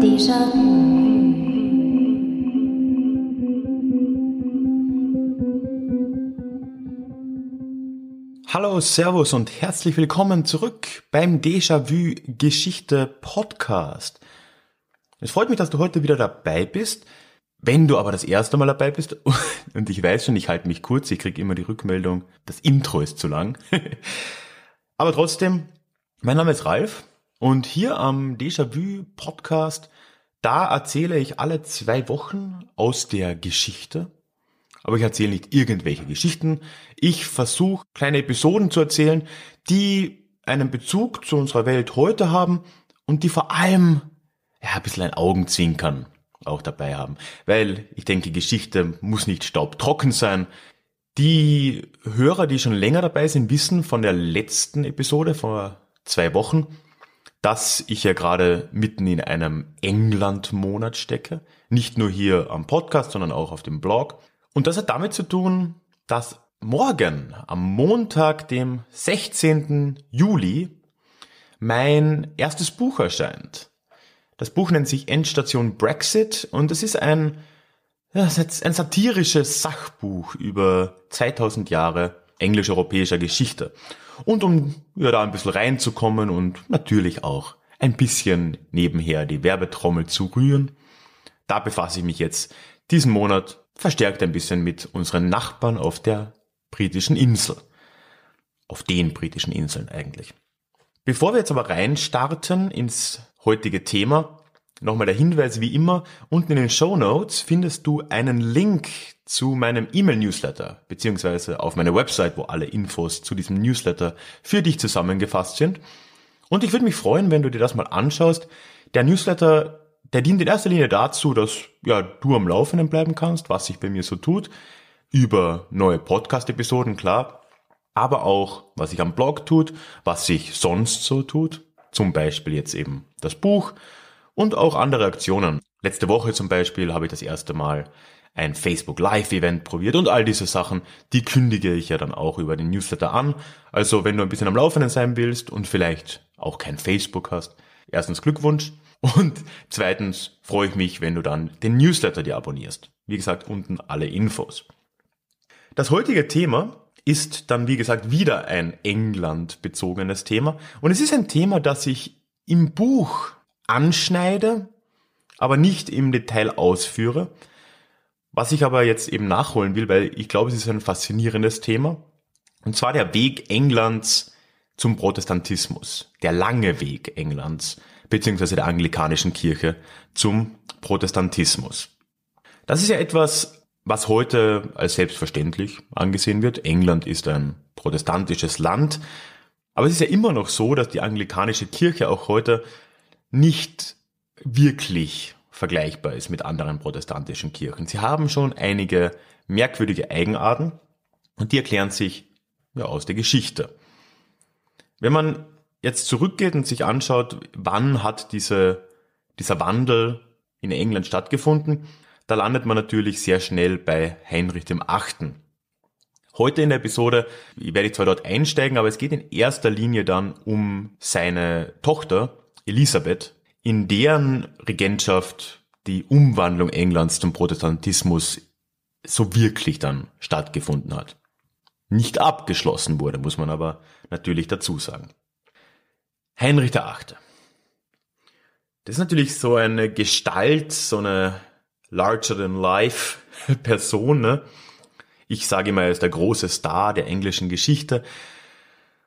地上 Hallo, Servus und herzlich willkommen zurück beim Déjà-vu Geschichte Podcast. Es freut mich, dass du heute wieder dabei bist. Wenn du aber das erste Mal dabei bist, und ich weiß schon, ich halte mich kurz, ich kriege immer die Rückmeldung, das Intro ist zu lang. aber trotzdem, mein Name ist Ralf und hier am Déjà-vu Podcast, da erzähle ich alle zwei Wochen aus der Geschichte aber ich erzähle nicht irgendwelche Geschichten. Ich versuche kleine Episoden zu erzählen, die einen Bezug zu unserer Welt heute haben und die vor allem ja, ein bisschen ein Augenzwinkern auch dabei haben. Weil ich denke, Geschichte muss nicht staubtrocken sein. Die Hörer, die schon länger dabei sind, wissen von der letzten Episode vor zwei Wochen, dass ich ja gerade mitten in einem England-Monat stecke. Nicht nur hier am Podcast, sondern auch auf dem Blog. Und das hat damit zu tun, dass morgen, am Montag, dem 16. Juli, mein erstes Buch erscheint. Das Buch nennt sich Endstation Brexit und es ist ein, ein satirisches Sachbuch über 2000 Jahre englisch-europäischer Geschichte. Und um ja, da ein bisschen reinzukommen und natürlich auch ein bisschen nebenher die Werbetrommel zu rühren, da befasse ich mich jetzt diesen Monat verstärkt ein bisschen mit unseren Nachbarn auf der britischen Insel. Auf den britischen Inseln eigentlich. Bevor wir jetzt aber reinstarten ins heutige Thema, nochmal der Hinweis wie immer, unten in den Show Notes findest du einen Link zu meinem E-Mail-Newsletter, beziehungsweise auf meiner Website, wo alle Infos zu diesem Newsletter für dich zusammengefasst sind. Und ich würde mich freuen, wenn du dir das mal anschaust. Der Newsletter der dient in erster Linie dazu, dass ja, du am Laufenden bleiben kannst, was sich bei mir so tut, über neue Podcast-Episoden, klar, aber auch, was sich am Blog tut, was sich sonst so tut, zum Beispiel jetzt eben das Buch und auch andere Aktionen. Letzte Woche zum Beispiel habe ich das erste Mal ein Facebook Live Event probiert und all diese Sachen, die kündige ich ja dann auch über den Newsletter an. Also wenn du ein bisschen am Laufenden sein willst und vielleicht auch kein Facebook hast, erstens Glückwunsch. Und zweitens freue ich mich, wenn du dann den Newsletter dir abonnierst. Wie gesagt, unten alle Infos. Das heutige Thema ist dann, wie gesagt, wieder ein England-bezogenes Thema. Und es ist ein Thema, das ich im Buch anschneide, aber nicht im Detail ausführe. Was ich aber jetzt eben nachholen will, weil ich glaube, es ist ein faszinierendes Thema. Und zwar der Weg Englands zum Protestantismus. Der lange Weg Englands beziehungsweise der anglikanischen Kirche zum Protestantismus. Das ist ja etwas, was heute als selbstverständlich angesehen wird. England ist ein protestantisches Land. Aber es ist ja immer noch so, dass die anglikanische Kirche auch heute nicht wirklich vergleichbar ist mit anderen protestantischen Kirchen. Sie haben schon einige merkwürdige Eigenarten und die erklären sich ja aus der Geschichte. Wenn man jetzt zurückgeht und sich anschaut, wann hat diese, dieser Wandel in England stattgefunden, da landet man natürlich sehr schnell bei Heinrich dem Achten. Heute in der Episode werde ich zwar dort einsteigen, aber es geht in erster Linie dann um seine Tochter Elisabeth, in deren Regentschaft die Umwandlung Englands zum Protestantismus so wirklich dann stattgefunden hat. Nicht abgeschlossen wurde, muss man aber natürlich dazu sagen. Heinrich der Achte. Das ist natürlich so eine Gestalt, so eine larger-than-life Person. Ne? Ich sage immer, er ist der große Star der englischen Geschichte.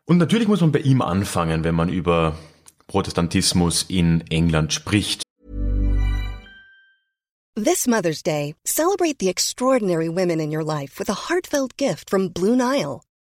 Und natürlich muss man bei ihm anfangen, wenn man über Protestantismus in England spricht. This Mother's Day, celebrate the extraordinary women in your life with a heartfelt gift from Blue Nile.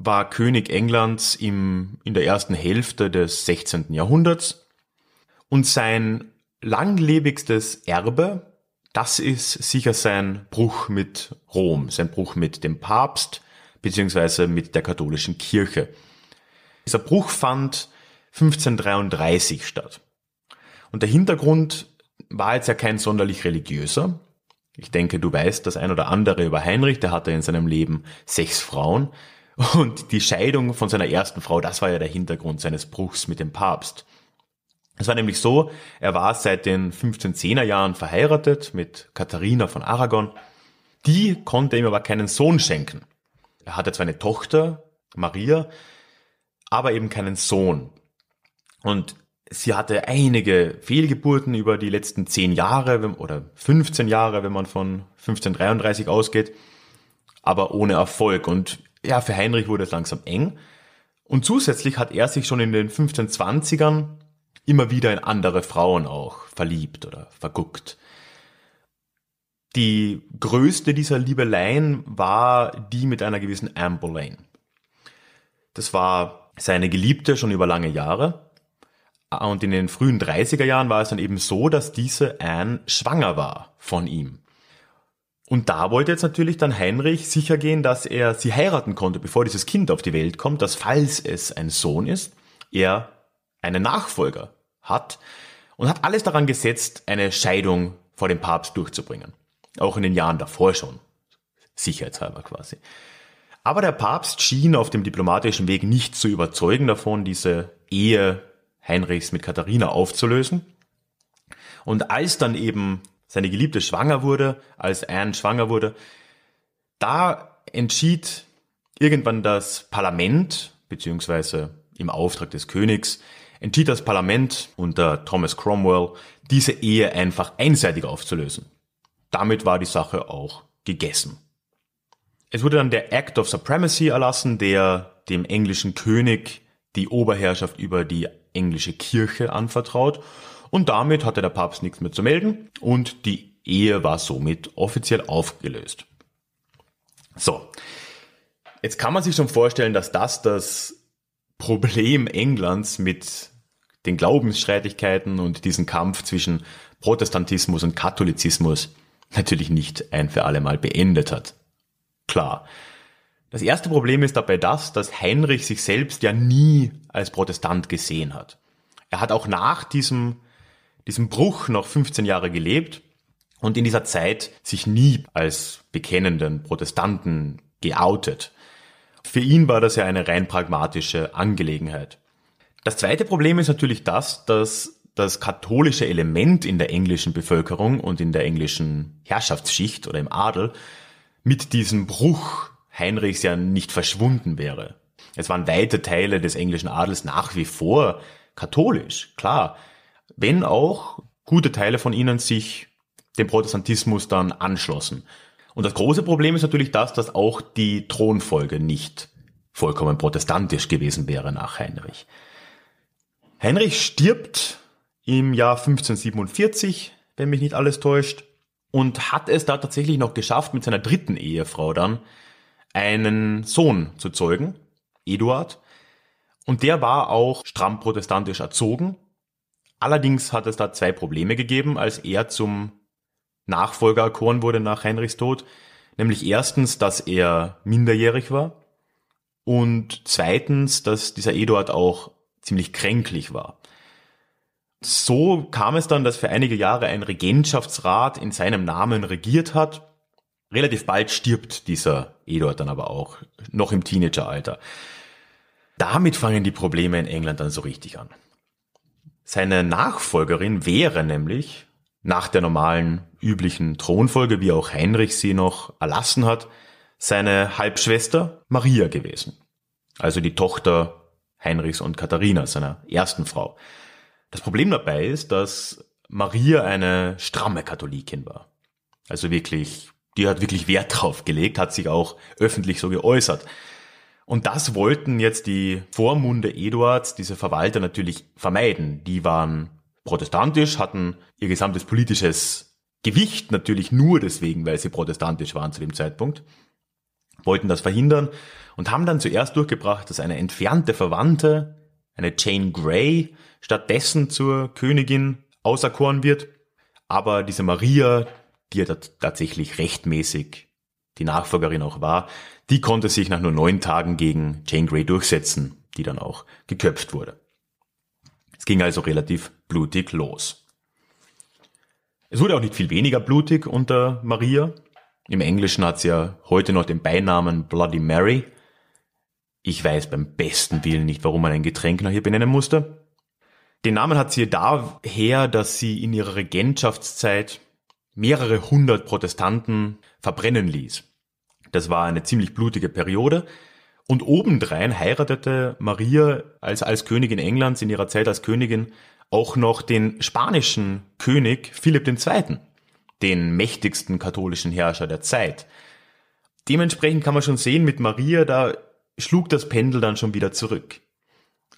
war König Englands im, in der ersten Hälfte des 16. Jahrhunderts und sein langlebigstes Erbe das ist sicher sein Bruch mit Rom, sein Bruch mit dem Papst beziehungsweise mit der katholischen Kirche. Dieser Bruch fand 1533 statt. Und der Hintergrund war jetzt ja kein sonderlich religiöser. Ich denke, du weißt das ein oder andere über Heinrich, der hatte in seinem Leben sechs Frauen. Und die Scheidung von seiner ersten Frau, das war ja der Hintergrund seines Bruchs mit dem Papst. Es war nämlich so, er war seit den 1510er Jahren verheiratet mit Katharina von Aragon. Die konnte ihm aber keinen Sohn schenken. Er hatte zwar eine Tochter, Maria, aber eben keinen Sohn. Und sie hatte einige Fehlgeburten über die letzten zehn Jahre oder 15 Jahre, wenn man von 1533 ausgeht, aber ohne Erfolg. Und ja, für Heinrich wurde es langsam eng. Und zusätzlich hat er sich schon in den 1520ern immer wieder in andere Frauen auch verliebt oder verguckt. Die größte dieser Liebeleien war die mit einer gewissen Anne Boleyn. Das war seine Geliebte schon über lange Jahre. Und in den frühen 30er Jahren war es dann eben so, dass diese Anne schwanger war von ihm. Und da wollte jetzt natürlich dann Heinrich sicher gehen, dass er sie heiraten konnte, bevor dieses Kind auf die Welt kommt, dass falls es ein Sohn ist, er einen Nachfolger hat und hat alles daran gesetzt, eine Scheidung vor dem Papst durchzubringen. Auch in den Jahren davor schon. Sicherheitshalber quasi. Aber der Papst schien auf dem diplomatischen Weg nicht zu überzeugen davon, diese Ehe Heinrichs mit Katharina aufzulösen. Und als dann eben seine Geliebte schwanger wurde, als Anne schwanger wurde, da entschied irgendwann das Parlament, beziehungsweise im Auftrag des Königs, entschied das Parlament unter Thomas Cromwell, diese Ehe einfach einseitig aufzulösen. Damit war die Sache auch gegessen. Es wurde dann der Act of Supremacy erlassen, der dem englischen König die Oberherrschaft über die englische Kirche anvertraut und damit hatte der Papst nichts mehr zu melden und die Ehe war somit offiziell aufgelöst. So, jetzt kann man sich schon vorstellen, dass das das Problem Englands mit den Glaubensstreitigkeiten und diesen Kampf zwischen Protestantismus und Katholizismus natürlich nicht ein für alle Mal beendet hat. Klar. Das erste Problem ist dabei das, dass Heinrich sich selbst ja nie als Protestant gesehen hat. Er hat auch nach diesem, diesem Bruch noch 15 Jahre gelebt und in dieser Zeit sich nie als bekennenden Protestanten geoutet. Für ihn war das ja eine rein pragmatische Angelegenheit. Das zweite Problem ist natürlich das, dass das katholische Element in der englischen Bevölkerung und in der englischen Herrschaftsschicht oder im Adel mit diesem Bruch Heinrichs ja nicht verschwunden wäre. Es waren weite Teile des englischen Adels nach wie vor katholisch, klar, wenn auch gute Teile von ihnen sich dem Protestantismus dann anschlossen. Und das große Problem ist natürlich das, dass auch die Thronfolge nicht vollkommen protestantisch gewesen wäre nach Heinrich. Heinrich stirbt im Jahr 1547, wenn mich nicht alles täuscht, und hat es da tatsächlich noch geschafft, mit seiner dritten Ehefrau dann einen Sohn zu zeugen, Eduard. Und der war auch stramm protestantisch erzogen. Allerdings hat es da zwei Probleme gegeben, als er zum Nachfolger erkoren wurde nach Heinrichs Tod. Nämlich erstens, dass er minderjährig war und zweitens, dass dieser Eduard auch ziemlich kränklich war. So kam es dann, dass für einige Jahre ein Regentschaftsrat in seinem Namen regiert hat. Relativ bald stirbt dieser Eduard dann aber auch, noch im Teenageralter. Damit fangen die Probleme in England dann so richtig an. Seine Nachfolgerin wäre nämlich nach der normalen üblichen Thronfolge, wie auch Heinrich sie noch erlassen hat, seine Halbschwester Maria gewesen. Also die Tochter Heinrichs und Katharina, seiner ersten Frau. Das Problem dabei ist, dass Maria eine stramme Katholikin war. Also wirklich die hat wirklich Wert drauf gelegt, hat sich auch öffentlich so geäußert. Und das wollten jetzt die Vormunde Eduards, diese Verwalter natürlich vermeiden. Die waren protestantisch, hatten ihr gesamtes politisches Gewicht natürlich nur deswegen, weil sie protestantisch waren zu dem Zeitpunkt, wollten das verhindern und haben dann zuerst durchgebracht, dass eine entfernte Verwandte, eine Jane Grey, stattdessen zur Königin auserkoren wird. Aber diese Maria, die ja tatsächlich rechtmäßig die Nachfolgerin auch war, die konnte sich nach nur neun Tagen gegen Jane Grey durchsetzen, die dann auch geköpft wurde. Es ging also relativ blutig los. Es wurde auch nicht viel weniger blutig unter Maria. Im Englischen hat sie ja heute noch den Beinamen Bloody Mary. Ich weiß beim besten Willen nicht, warum man ein Getränk nach ihr benennen musste. Den Namen hat sie daher, dass sie in ihrer Regentschaftszeit mehrere hundert Protestanten verbrennen ließ. Das war eine ziemlich blutige Periode. Und obendrein heiratete Maria als, als Königin Englands in ihrer Zeit als Königin auch noch den spanischen König Philipp II., den mächtigsten katholischen Herrscher der Zeit. Dementsprechend kann man schon sehen, mit Maria, da schlug das Pendel dann schon wieder zurück.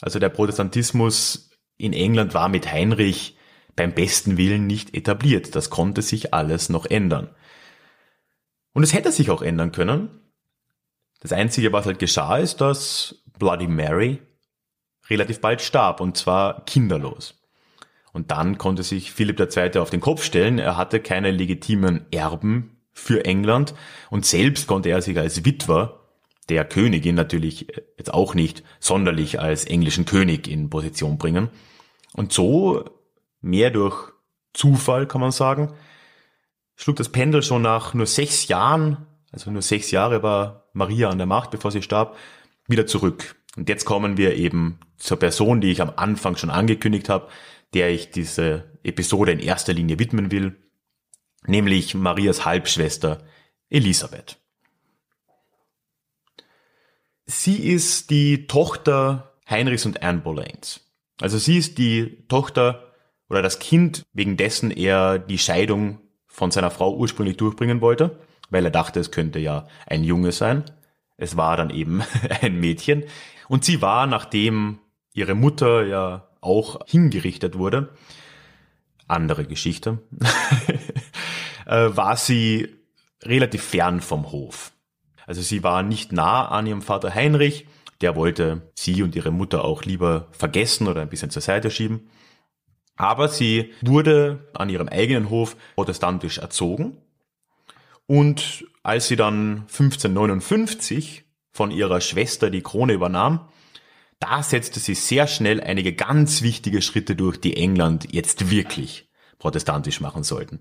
Also der Protestantismus in England war mit Heinrich beim besten Willen nicht etabliert. Das konnte sich alles noch ändern. Und es hätte sich auch ändern können. Das Einzige, was halt geschah, ist, dass Bloody Mary relativ bald starb, und zwar kinderlos. Und dann konnte sich Philipp II. auf den Kopf stellen, er hatte keine legitimen Erben für England und selbst konnte er sich als Witwer der Königin natürlich jetzt auch nicht sonderlich als englischen König in Position bringen. Und so, mehr durch Zufall kann man sagen, schlug das Pendel schon nach nur sechs Jahren, also nur sechs Jahre war Maria an der Macht, bevor sie starb, wieder zurück. Und jetzt kommen wir eben zur Person, die ich am Anfang schon angekündigt habe, der ich diese Episode in erster Linie widmen will, nämlich Marias Halbschwester Elisabeth. Sie ist die Tochter Heinrichs und Anne Boleyn's. Also sie ist die Tochter oder das Kind, wegen dessen er die Scheidung von seiner Frau ursprünglich durchbringen wollte, weil er dachte, es könnte ja ein Junge sein. Es war dann eben ein Mädchen. Und sie war, nachdem ihre Mutter ja auch hingerichtet wurde, andere Geschichte, äh, war sie relativ fern vom Hof. Also sie war nicht nah an ihrem Vater Heinrich, der wollte sie und ihre Mutter auch lieber vergessen oder ein bisschen zur Seite schieben. Aber sie wurde an ihrem eigenen Hof protestantisch erzogen. Und als sie dann 1559 von ihrer Schwester die Krone übernahm, da setzte sie sehr schnell einige ganz wichtige Schritte durch, die England jetzt wirklich protestantisch machen sollten.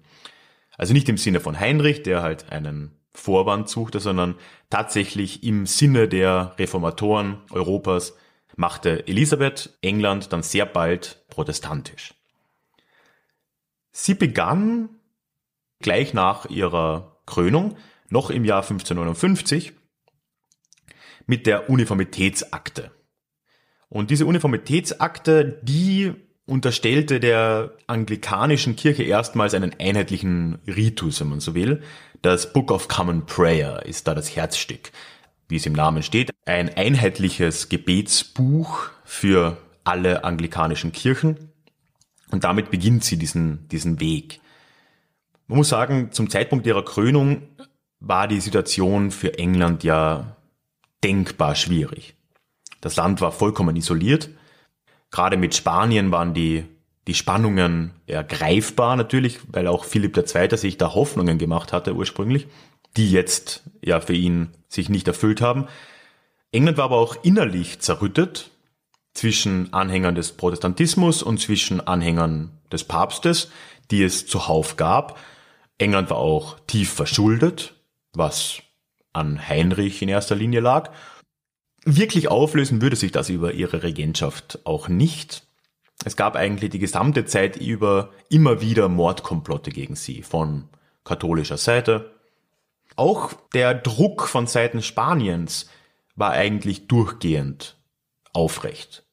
Also nicht im Sinne von Heinrich, der halt einen Vorwand suchte, sondern tatsächlich im Sinne der Reformatoren Europas machte Elisabeth England dann sehr bald protestantisch. Sie begann gleich nach ihrer Krönung, noch im Jahr 1559, mit der Uniformitätsakte. Und diese Uniformitätsakte, die unterstellte der anglikanischen Kirche erstmals einen einheitlichen Ritus, wenn man so will. Das Book of Common Prayer ist da das Herzstück, wie es im Namen steht. Ein einheitliches Gebetsbuch für alle anglikanischen Kirchen. Und damit beginnt sie diesen, diesen Weg. Man muss sagen, zum Zeitpunkt ihrer Krönung war die Situation für England ja denkbar schwierig. Das Land war vollkommen isoliert. Gerade mit Spanien waren die, die Spannungen ergreifbar natürlich, weil auch Philipp II. sich da Hoffnungen gemacht hatte ursprünglich, die jetzt ja für ihn sich nicht erfüllt haben. England war aber auch innerlich zerrüttet zwischen Anhängern des Protestantismus und zwischen Anhängern des Papstes, die es zuhauf gab. England war auch tief verschuldet, was an Heinrich in erster Linie lag. Wirklich auflösen würde sich das über ihre Regentschaft auch nicht. Es gab eigentlich die gesamte Zeit über immer wieder Mordkomplotte gegen sie von katholischer Seite. Auch der Druck von Seiten Spaniens war eigentlich durchgehend aufrecht.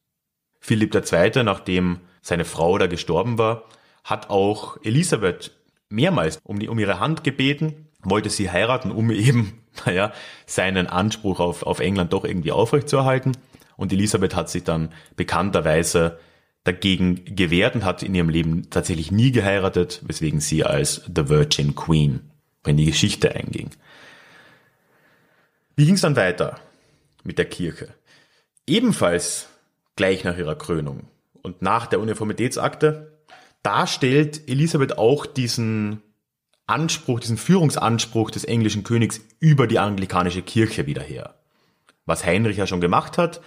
Philipp II., nachdem seine Frau da gestorben war, hat auch Elisabeth mehrmals um, die, um ihre Hand gebeten, wollte sie heiraten, um eben, naja, seinen Anspruch auf, auf England doch irgendwie aufrechtzuerhalten. Und Elisabeth hat sich dann bekannterweise dagegen gewehrt und hat in ihrem Leben tatsächlich nie geheiratet, weswegen sie als The Virgin Queen in die Geschichte einging. Wie ging es dann weiter mit der Kirche? Ebenfalls gleich nach ihrer Krönung und nach der Uniformitätsakte, da stellt Elisabeth auch diesen Anspruch, diesen Führungsanspruch des englischen Königs über die anglikanische Kirche wieder her. Was Heinrich ja schon gemacht hat,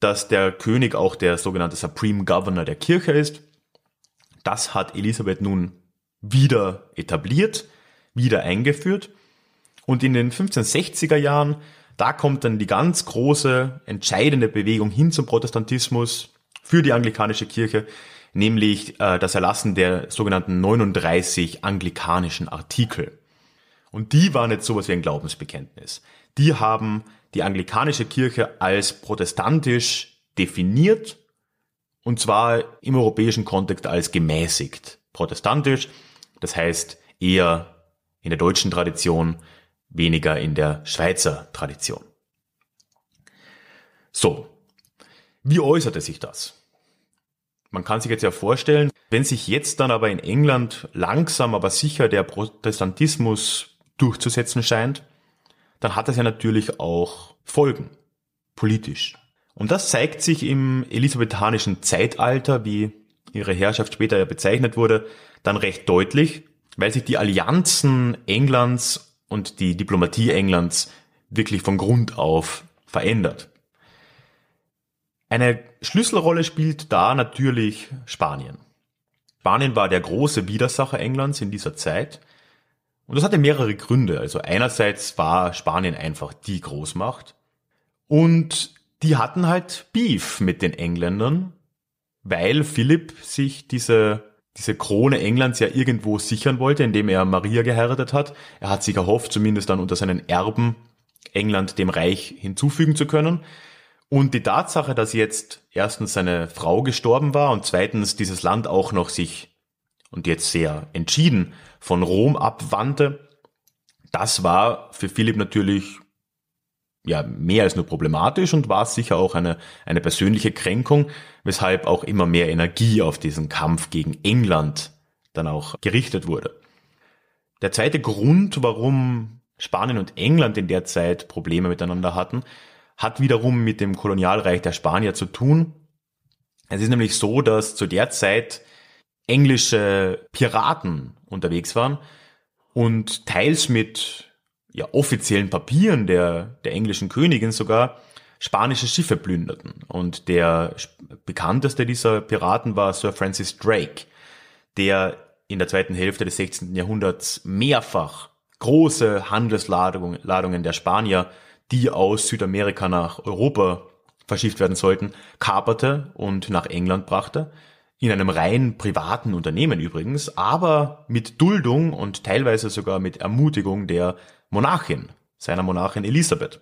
dass der König auch der sogenannte Supreme Governor der Kirche ist. Das hat Elisabeth nun wieder etabliert, wieder eingeführt. Und in den 1560er Jahren, da kommt dann die ganz große, entscheidende Bewegung hin zum Protestantismus für die anglikanische Kirche, nämlich äh, das Erlassen der sogenannten 39 anglikanischen Artikel. Und die waren jetzt sowas wie ein Glaubensbekenntnis. Die haben die anglikanische Kirche als protestantisch definiert und zwar im europäischen Kontext als gemäßigt protestantisch, das heißt eher in der deutschen Tradition, weniger in der Schweizer Tradition. So, wie äußerte sich das? Man kann sich jetzt ja vorstellen, wenn sich jetzt dann aber in England langsam aber sicher der Protestantismus durchzusetzen scheint, dann hat das ja natürlich auch Folgen, politisch. Und das zeigt sich im elisabethanischen Zeitalter, wie ihre Herrschaft später ja bezeichnet wurde, dann recht deutlich, weil sich die Allianzen Englands und die Diplomatie Englands wirklich von Grund auf verändert. Eine Schlüsselrolle spielt da natürlich Spanien. Spanien war der große Widersacher Englands in dieser Zeit und das hatte mehrere Gründe. Also einerseits war Spanien einfach die Großmacht und die hatten halt Beef mit den Engländern, weil Philipp sich diese, diese Krone Englands ja irgendwo sichern wollte, indem er Maria geheiratet hat. Er hat sich erhofft, zumindest dann unter seinen Erben England dem Reich hinzufügen zu können. Und die Tatsache, dass jetzt erstens seine Frau gestorben war und zweitens dieses Land auch noch sich und jetzt sehr entschieden von Rom abwandte, das war für Philipp natürlich ja mehr als nur problematisch und war sicher auch eine, eine persönliche Kränkung, weshalb auch immer mehr Energie auf diesen Kampf gegen England dann auch gerichtet wurde. Der zweite Grund, warum Spanien und England in der Zeit Probleme miteinander hatten, hat wiederum mit dem Kolonialreich der Spanier zu tun. Es ist nämlich so, dass zu der Zeit englische Piraten unterwegs waren und teils mit ja, offiziellen Papieren der, der englischen Königin sogar spanische Schiffe plünderten. Und der bekannteste dieser Piraten war Sir Francis Drake, der in der zweiten Hälfte des 16. Jahrhunderts mehrfach große Handelsladungen der Spanier, die aus Südamerika nach Europa verschifft werden sollten, kaperte und nach England brachte in einem rein privaten Unternehmen übrigens, aber mit Duldung und teilweise sogar mit Ermutigung der Monarchin, seiner Monarchin Elisabeth.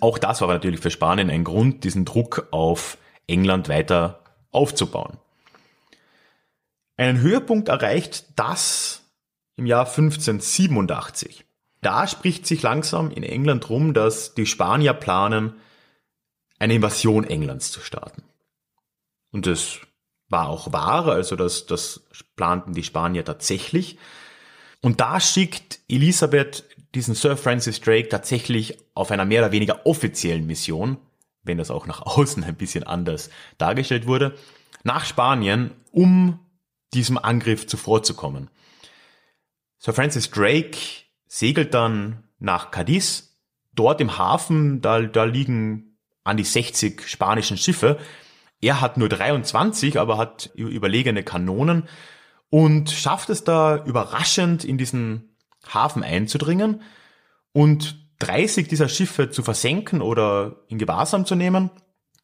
Auch das war natürlich für Spanien ein Grund, diesen Druck auf England weiter aufzubauen. Einen Höhepunkt erreicht das im Jahr 1587. Da spricht sich langsam in England rum, dass die Spanier planen, eine Invasion Englands zu starten. Und das war auch wahr, also das, das planten die Spanier tatsächlich. Und da schickt Elisabeth diesen Sir Francis Drake tatsächlich auf einer mehr oder weniger offiziellen Mission, wenn das auch nach außen ein bisschen anders dargestellt wurde, nach Spanien, um diesem Angriff zuvorzukommen. Sir Francis Drake segelt dann nach Cadiz. Dort im Hafen, da, da liegen an die 60 spanischen Schiffe, er hat nur 23, aber hat überlegene Kanonen und schafft es da überraschend in diesen Hafen einzudringen und 30 dieser Schiffe zu versenken oder in Gewahrsam zu nehmen,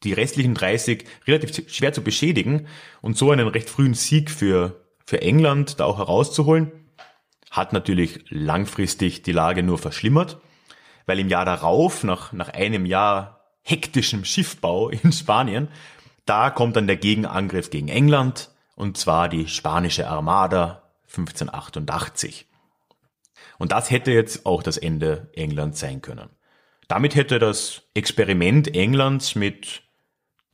die restlichen 30 relativ schwer zu beschädigen und so einen recht frühen Sieg für, für England da auch herauszuholen, hat natürlich langfristig die Lage nur verschlimmert, weil im Jahr darauf, nach, nach einem Jahr hektischem Schiffbau in Spanien, da kommt dann der Gegenangriff gegen England, und zwar die spanische Armada 1588. Und das hätte jetzt auch das Ende Englands sein können. Damit hätte das Experiment Englands mit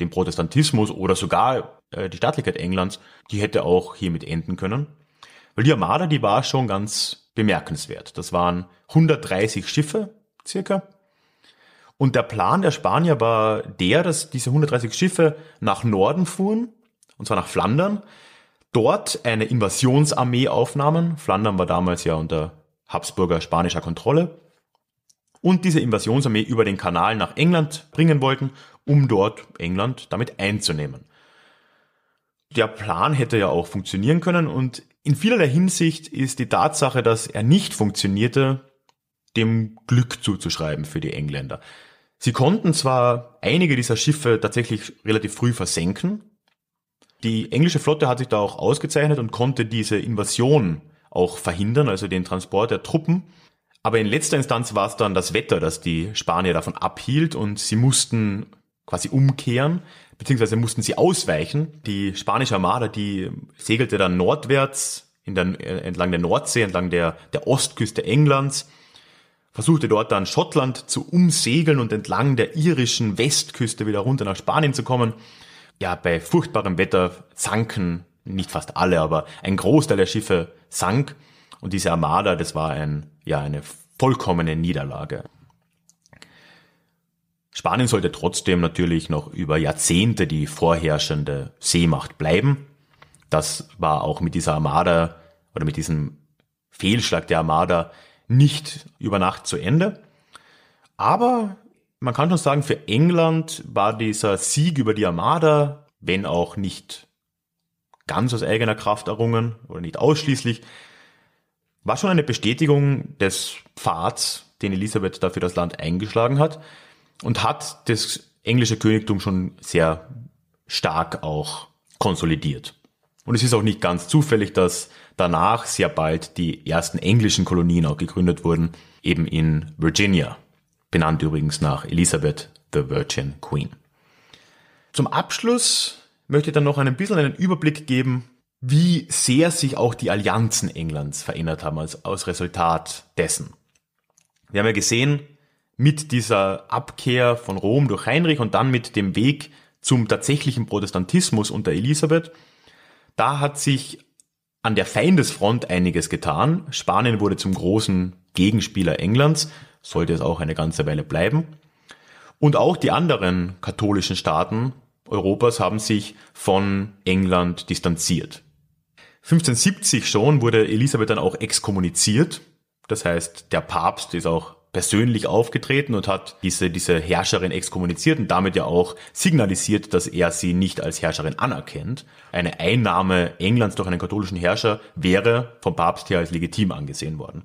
dem Protestantismus oder sogar äh, die Staatlichkeit Englands, die hätte auch hiermit enden können. Weil die Armada, die war schon ganz bemerkenswert. Das waren 130 Schiffe circa. Und der Plan der Spanier war der, dass diese 130 Schiffe nach Norden fuhren, und zwar nach Flandern, dort eine Invasionsarmee aufnahmen. Flandern war damals ja unter Habsburger spanischer Kontrolle. Und diese Invasionsarmee über den Kanal nach England bringen wollten, um dort England damit einzunehmen. Der Plan hätte ja auch funktionieren können und in vielerlei Hinsicht ist die Tatsache, dass er nicht funktionierte, dem Glück zuzuschreiben für die Engländer. Sie konnten zwar einige dieser Schiffe tatsächlich relativ früh versenken. Die englische Flotte hat sich da auch ausgezeichnet und konnte diese Invasion auch verhindern, also den Transport der Truppen. Aber in letzter Instanz war es dann das Wetter, das die Spanier davon abhielt und sie mussten quasi umkehren, beziehungsweise mussten sie ausweichen. Die spanische Armada, die segelte dann nordwärts in der, entlang der Nordsee, entlang der, der Ostküste Englands, versuchte dort dann Schottland zu umsegeln und entlang der irischen Westküste wieder runter nach Spanien zu kommen. Ja, bei furchtbarem Wetter sanken nicht fast alle, aber ein Großteil der Schiffe sank und diese Armada, das war ein, ja, eine vollkommene Niederlage. Spanien sollte trotzdem natürlich noch über Jahrzehnte die vorherrschende Seemacht bleiben. Das war auch mit dieser Armada oder mit diesem Fehlschlag der Armada nicht über Nacht zu Ende. Aber man kann schon sagen, für England war dieser Sieg über die Armada, wenn auch nicht ganz aus eigener Kraft errungen oder nicht ausschließlich, war schon eine Bestätigung des Pfads, den Elisabeth dafür das Land eingeschlagen hat und hat das englische Königtum schon sehr stark auch konsolidiert. Und es ist auch nicht ganz zufällig, dass danach sehr bald die ersten englischen Kolonien auch gegründet wurden, eben in Virginia, benannt übrigens nach Elizabeth, the Virgin Queen. Zum Abschluss möchte ich dann noch ein bisschen einen Überblick geben, wie sehr sich auch die Allianzen Englands verändert haben als, als Resultat dessen. Wir haben ja gesehen, mit dieser Abkehr von Rom durch Heinrich und dann mit dem Weg zum tatsächlichen Protestantismus unter Elisabeth, da hat sich an der Feindesfront einiges getan. Spanien wurde zum großen Gegenspieler Englands, sollte es auch eine ganze Weile bleiben. Und auch die anderen katholischen Staaten Europas haben sich von England distanziert. 1570 schon wurde Elisabeth dann auch exkommuniziert. Das heißt, der Papst ist auch persönlich aufgetreten und hat diese, diese Herrscherin exkommuniziert und damit ja auch signalisiert, dass er sie nicht als Herrscherin anerkennt. Eine Einnahme Englands durch einen katholischen Herrscher wäre vom Papst her als legitim angesehen worden.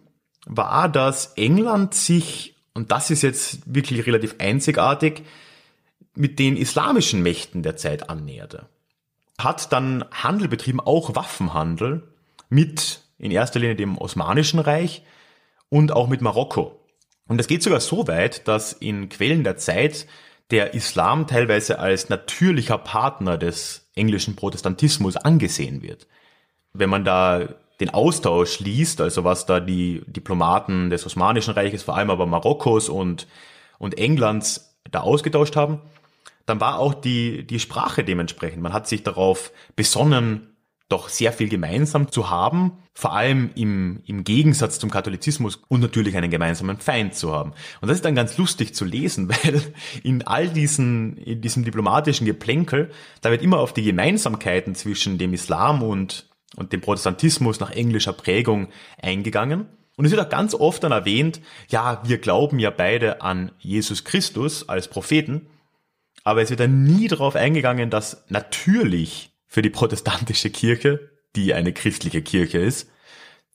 war, dass England sich, und das ist jetzt wirklich relativ einzigartig, mit den islamischen Mächten der Zeit annäherte. Hat dann Handel betrieben, auch Waffenhandel, mit in erster Linie dem Osmanischen Reich und auch mit Marokko. Und es geht sogar so weit, dass in Quellen der Zeit der Islam teilweise als natürlicher Partner des englischen Protestantismus angesehen wird. Wenn man da den Austausch liest, also was da die Diplomaten des Osmanischen Reiches, vor allem aber Marokkos und, und Englands da ausgetauscht haben, dann war auch die, die Sprache dementsprechend. Man hat sich darauf besonnen, doch sehr viel gemeinsam zu haben, vor allem im, im Gegensatz zum Katholizismus und natürlich einen gemeinsamen Feind zu haben. Und das ist dann ganz lustig zu lesen, weil in all diesen, in diesem diplomatischen Geplänkel, da wird immer auf die Gemeinsamkeiten zwischen dem Islam und und dem Protestantismus nach englischer Prägung eingegangen. Und es wird auch ganz oft dann erwähnt, ja, wir glauben ja beide an Jesus Christus als Propheten, aber es wird dann nie darauf eingegangen, dass natürlich für die protestantische Kirche, die eine christliche Kirche ist,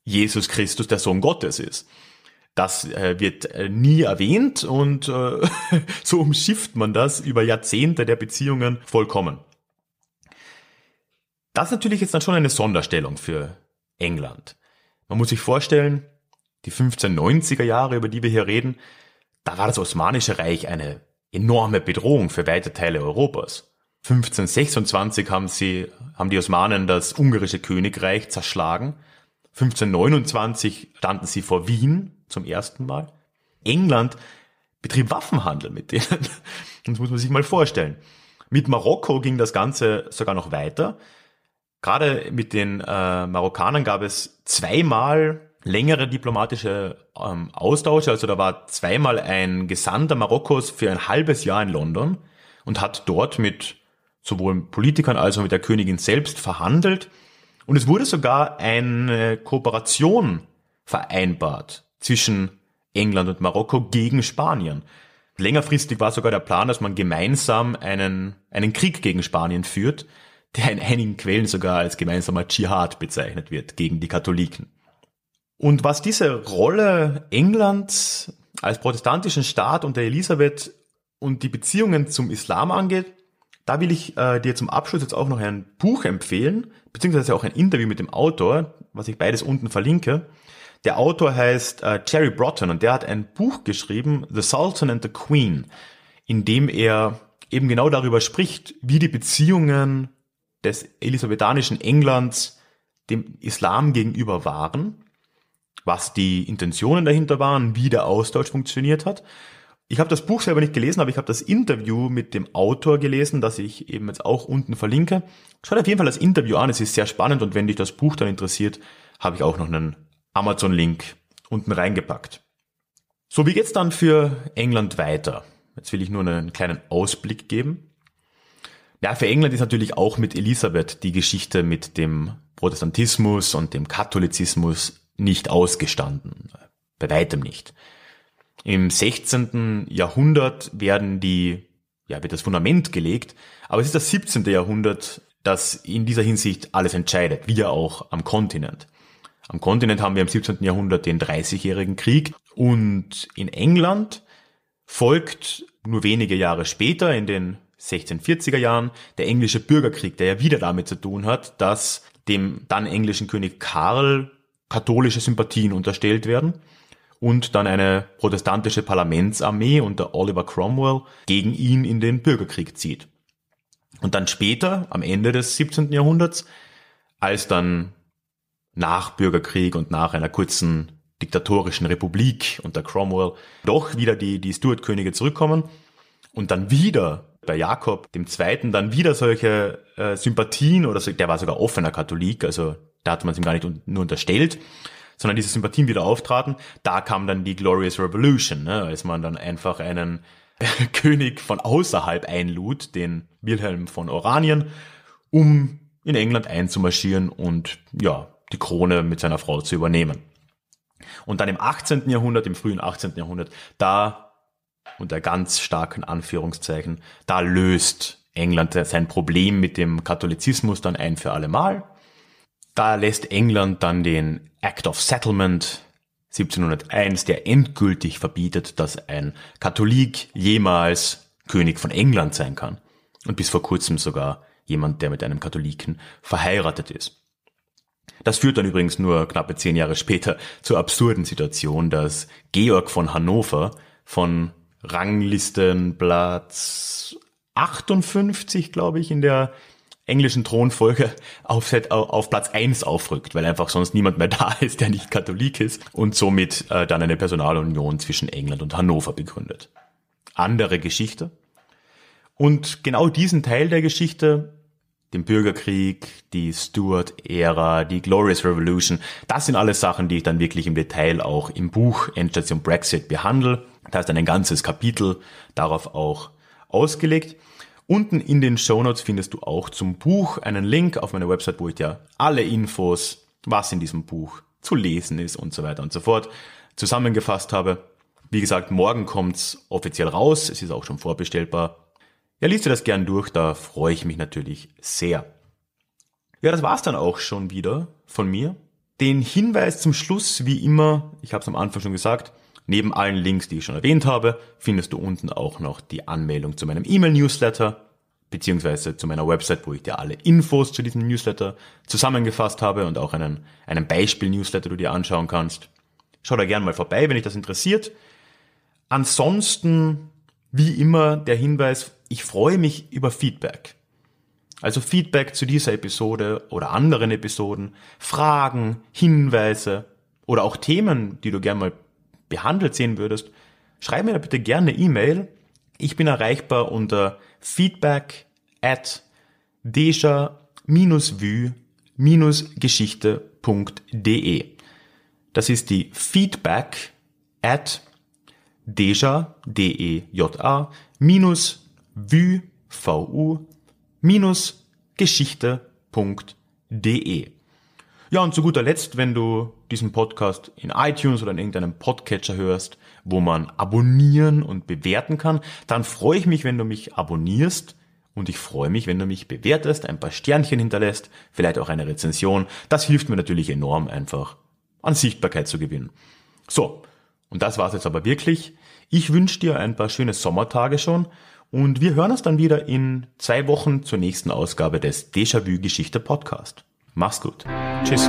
Jesus Christus der Sohn Gottes ist. Das äh, wird äh, nie erwähnt und äh, so umschifft man das über Jahrzehnte der Beziehungen vollkommen. Das natürlich jetzt dann schon eine Sonderstellung für England. Man muss sich vorstellen, die 1590er Jahre, über die wir hier reden, da war das Osmanische Reich eine enorme Bedrohung für weite Teile Europas. 1526 haben sie, haben die Osmanen das ungarische Königreich zerschlagen. 1529 standen sie vor Wien zum ersten Mal. England betrieb Waffenhandel mit denen. Das muss man sich mal vorstellen. Mit Marokko ging das Ganze sogar noch weiter. Gerade mit den äh, Marokkanern gab es zweimal längere diplomatische ähm, Austausche. Also da war zweimal ein Gesandter Marokkos für ein halbes Jahr in London und hat dort mit sowohl Politikern als auch mit der Königin selbst verhandelt. Und es wurde sogar eine Kooperation vereinbart zwischen England und Marokko gegen Spanien. Längerfristig war sogar der Plan, dass man gemeinsam einen, einen Krieg gegen Spanien führt, der in einigen Quellen sogar als gemeinsamer Dschihad bezeichnet wird gegen die Katholiken. Und was diese Rolle Englands als protestantischen Staat unter Elisabeth und die Beziehungen zum Islam angeht, da will ich äh, dir zum Abschluss jetzt auch noch ein Buch empfehlen, beziehungsweise auch ein Interview mit dem Autor, was ich beides unten verlinke. Der Autor heißt äh, Jerry Broughton und der hat ein Buch geschrieben, The Sultan and the Queen, in dem er eben genau darüber spricht, wie die Beziehungen des elisabethanischen Englands dem Islam gegenüber waren, was die Intentionen dahinter waren, wie der Austausch funktioniert hat ich habe das Buch selber nicht gelesen, aber ich habe das Interview mit dem Autor gelesen, das ich eben jetzt auch unten verlinke. Schau dir auf jeden Fall das Interview an, es ist sehr spannend und wenn dich das Buch dann interessiert, habe ich auch noch einen Amazon-Link unten reingepackt. So, wie geht's dann für England weiter? Jetzt will ich nur einen kleinen Ausblick geben. Ja, für England ist natürlich auch mit Elisabeth die Geschichte mit dem Protestantismus und dem Katholizismus nicht ausgestanden. Bei weitem nicht. Im 16. Jahrhundert werden die, ja, wird das Fundament gelegt, aber es ist das 17. Jahrhundert, das in dieser Hinsicht alles entscheidet, wie ja auch am Kontinent. Am Kontinent haben wir im 17. Jahrhundert den 30-jährigen Krieg und in England folgt nur wenige Jahre später, in den 1640er Jahren, der englische Bürgerkrieg, der ja wieder damit zu tun hat, dass dem dann englischen König Karl katholische Sympathien unterstellt werden und dann eine protestantische Parlamentsarmee unter Oliver Cromwell gegen ihn in den Bürgerkrieg zieht. Und dann später, am Ende des 17. Jahrhunderts, als dann nach Bürgerkrieg und nach einer kurzen diktatorischen Republik unter Cromwell doch wieder die, die Stuart-Könige zurückkommen und dann wieder bei Jakob dem Zweiten dann wieder solche äh, Sympathien oder so, der war sogar offener Katholik, also da hat man es ihm gar nicht nur unterstellt, sondern diese Sympathien wieder auftraten, da kam dann die Glorious Revolution, ne, als man dann einfach einen König von außerhalb einlud, den Wilhelm von Oranien, um in England einzumarschieren und ja, die Krone mit seiner Frau zu übernehmen. Und dann im 18. Jahrhundert, im frühen 18. Jahrhundert, da unter ganz starken Anführungszeichen, da löst England sein Problem mit dem Katholizismus dann ein für alle Mal. Da lässt England dann den Act of Settlement 1701, der endgültig verbietet, dass ein Katholik jemals König von England sein kann. Und bis vor kurzem sogar jemand, der mit einem Katholiken verheiratet ist. Das führt dann übrigens nur knappe zehn Jahre später zur absurden Situation, dass Georg von Hannover von Ranglistenplatz 58, glaube ich, in der englischen Thronfolge auf, auf Platz eins aufrückt, weil einfach sonst niemand mehr da ist, der nicht Katholik ist und somit äh, dann eine Personalunion zwischen England und Hannover begründet. Andere Geschichte. Und genau diesen Teil der Geschichte, den Bürgerkrieg, die Stuart-Ära, die Glorious Revolution, das sind alles Sachen, die ich dann wirklich im Detail auch im Buch Endstation Brexit behandle. Da ist ein ganzes Kapitel darauf auch ausgelegt. Unten in den Show Notes findest du auch zum Buch einen Link auf meiner Website, wo ich dir alle Infos, was in diesem Buch zu lesen ist und so weiter und so fort, zusammengefasst habe. Wie gesagt, morgen kommt's offiziell raus. Es ist auch schon vorbestellbar. Ja, liest dir das gern durch, da freue ich mich natürlich sehr. Ja, das war's dann auch schon wieder von mir. Den Hinweis zum Schluss, wie immer, ich habe es am Anfang schon gesagt, neben allen Links, die ich schon erwähnt habe, findest du unten auch noch die Anmeldung zu meinem E-Mail-Newsletter, beziehungsweise zu meiner Website, wo ich dir alle Infos zu diesem Newsletter zusammengefasst habe und auch einen, einen Beispiel-Newsletter du dir anschauen kannst. Schau da gerne mal vorbei, wenn dich das interessiert. Ansonsten, wie immer, der Hinweis, ich freue mich über Feedback. Also Feedback zu dieser Episode oder anderen Episoden, Fragen, Hinweise oder auch Themen, die du gerne mal behandelt sehen würdest, schreib mir da bitte gerne eine E-Mail. Ich bin erreichbar unter feedback at deja-vue-geschichte.de. Das ist die feedback at deja, D-E-J-A, minus vue, V-U, minus geschichte.de. Ja, und zu guter Letzt, wenn du diesen Podcast in iTunes oder in irgendeinem Podcatcher hörst, wo man abonnieren und bewerten kann, dann freue ich mich, wenn du mich abonnierst und ich freue mich, wenn du mich bewertest, ein paar Sternchen hinterlässt, vielleicht auch eine Rezension. Das hilft mir natürlich enorm einfach an Sichtbarkeit zu gewinnen. So, und das war's jetzt aber wirklich. Ich wünsche dir ein paar schöne Sommertage schon und wir hören uns dann wieder in zwei Wochen zur nächsten Ausgabe des Déjà-vu Geschichte Podcast. Mach's gut. Tschüss.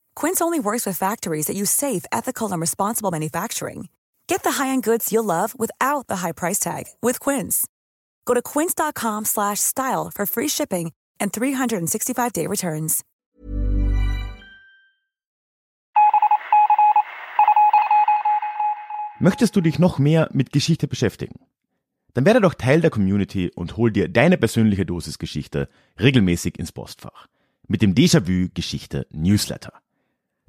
Quince only works with factories that use safe, ethical, and responsible manufacturing. Get the high-end goods you'll love without the high price tag with Quince. Go to quince.com slash style for free shipping and 365-day returns. Möchtest du dich noch mehr mit Geschichte beschäftigen? Dann werde doch Teil der Community und hol dir deine persönliche Dosis Geschichte regelmäßig ins Postfach. Mit dem Déjà-vu Geschichte Newsletter.